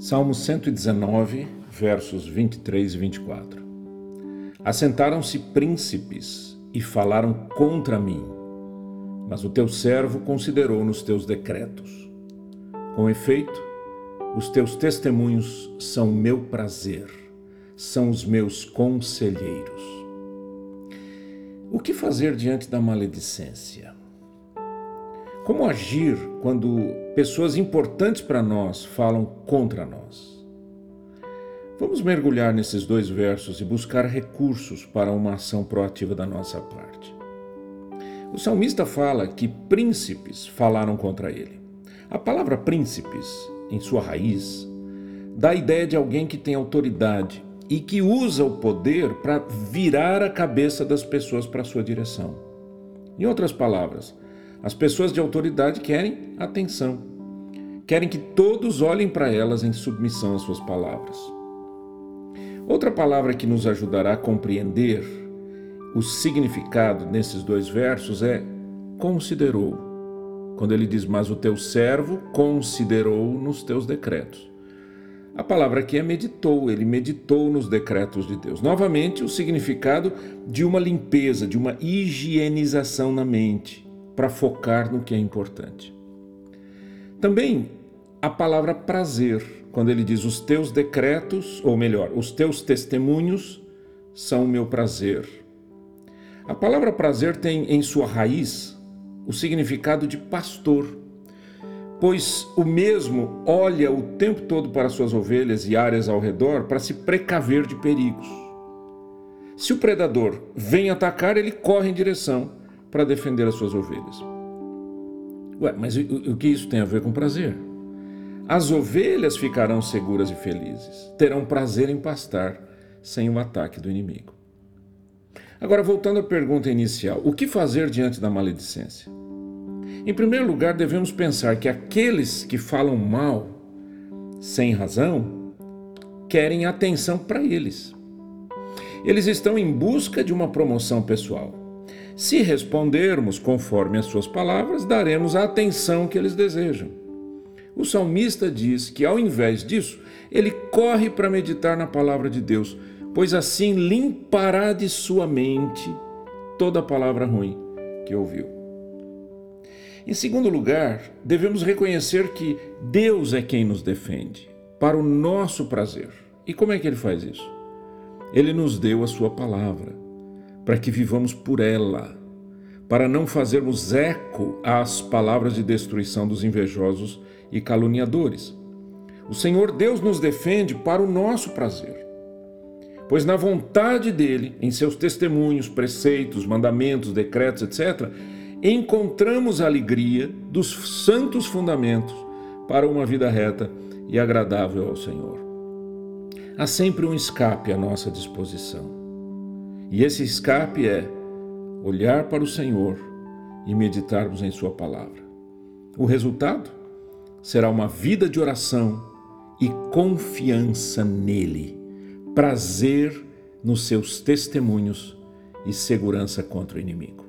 Salmo 119, versos 23 e 24. Assentaram-se príncipes e falaram contra mim, mas o teu servo considerou nos teus decretos. Com efeito, os teus testemunhos são meu prazer, são os meus conselheiros. O que fazer diante da maledicência? Como agir quando pessoas importantes para nós falam contra nós? Vamos mergulhar nesses dois versos e buscar recursos para uma ação proativa da nossa parte. O salmista fala que príncipes falaram contra ele. A palavra príncipes, em sua raiz, dá a ideia de alguém que tem autoridade e que usa o poder para virar a cabeça das pessoas para sua direção. Em outras palavras, as pessoas de autoridade querem atenção, querem que todos olhem para elas em submissão às suas palavras. Outra palavra que nos ajudará a compreender o significado nesses dois versos é considerou. Quando ele diz, mas o teu servo considerou nos teus decretos. A palavra aqui é meditou, ele meditou nos decretos de Deus. Novamente, o significado de uma limpeza, de uma higienização na mente para focar no que é importante. Também a palavra prazer, quando ele diz os teus decretos, ou melhor, os teus testemunhos são o meu prazer. A palavra prazer tem em sua raiz o significado de pastor, pois o mesmo olha o tempo todo para suas ovelhas e áreas ao redor para se precaver de perigos. Se o predador vem atacar, ele corre em direção para defender as suas ovelhas. Ué, mas o, o que isso tem a ver com prazer? As ovelhas ficarão seguras e felizes, terão prazer em pastar sem o ataque do inimigo. Agora, voltando à pergunta inicial: o que fazer diante da maledicência? Em primeiro lugar, devemos pensar que aqueles que falam mal, sem razão, querem atenção para eles. Eles estão em busca de uma promoção pessoal. Se respondermos conforme as suas palavras, daremos a atenção que eles desejam. O salmista diz que, ao invés disso, ele corre para meditar na palavra de Deus, pois assim limpará de sua mente toda palavra ruim que ouviu. Em segundo lugar, devemos reconhecer que Deus é quem nos defende, para o nosso prazer. E como é que ele faz isso? Ele nos deu a sua palavra para que vivamos por ela, para não fazermos eco às palavras de destruição dos invejosos e caluniadores. O Senhor Deus nos defende para o nosso prazer, pois na vontade dele, em seus testemunhos, preceitos, mandamentos, decretos, etc., encontramos a alegria dos santos fundamentos para uma vida reta e agradável ao Senhor. Há sempre um escape à nossa disposição. E esse escape é olhar para o Senhor e meditarmos em Sua palavra. O resultado será uma vida de oração e confiança nele, prazer nos seus testemunhos e segurança contra o inimigo.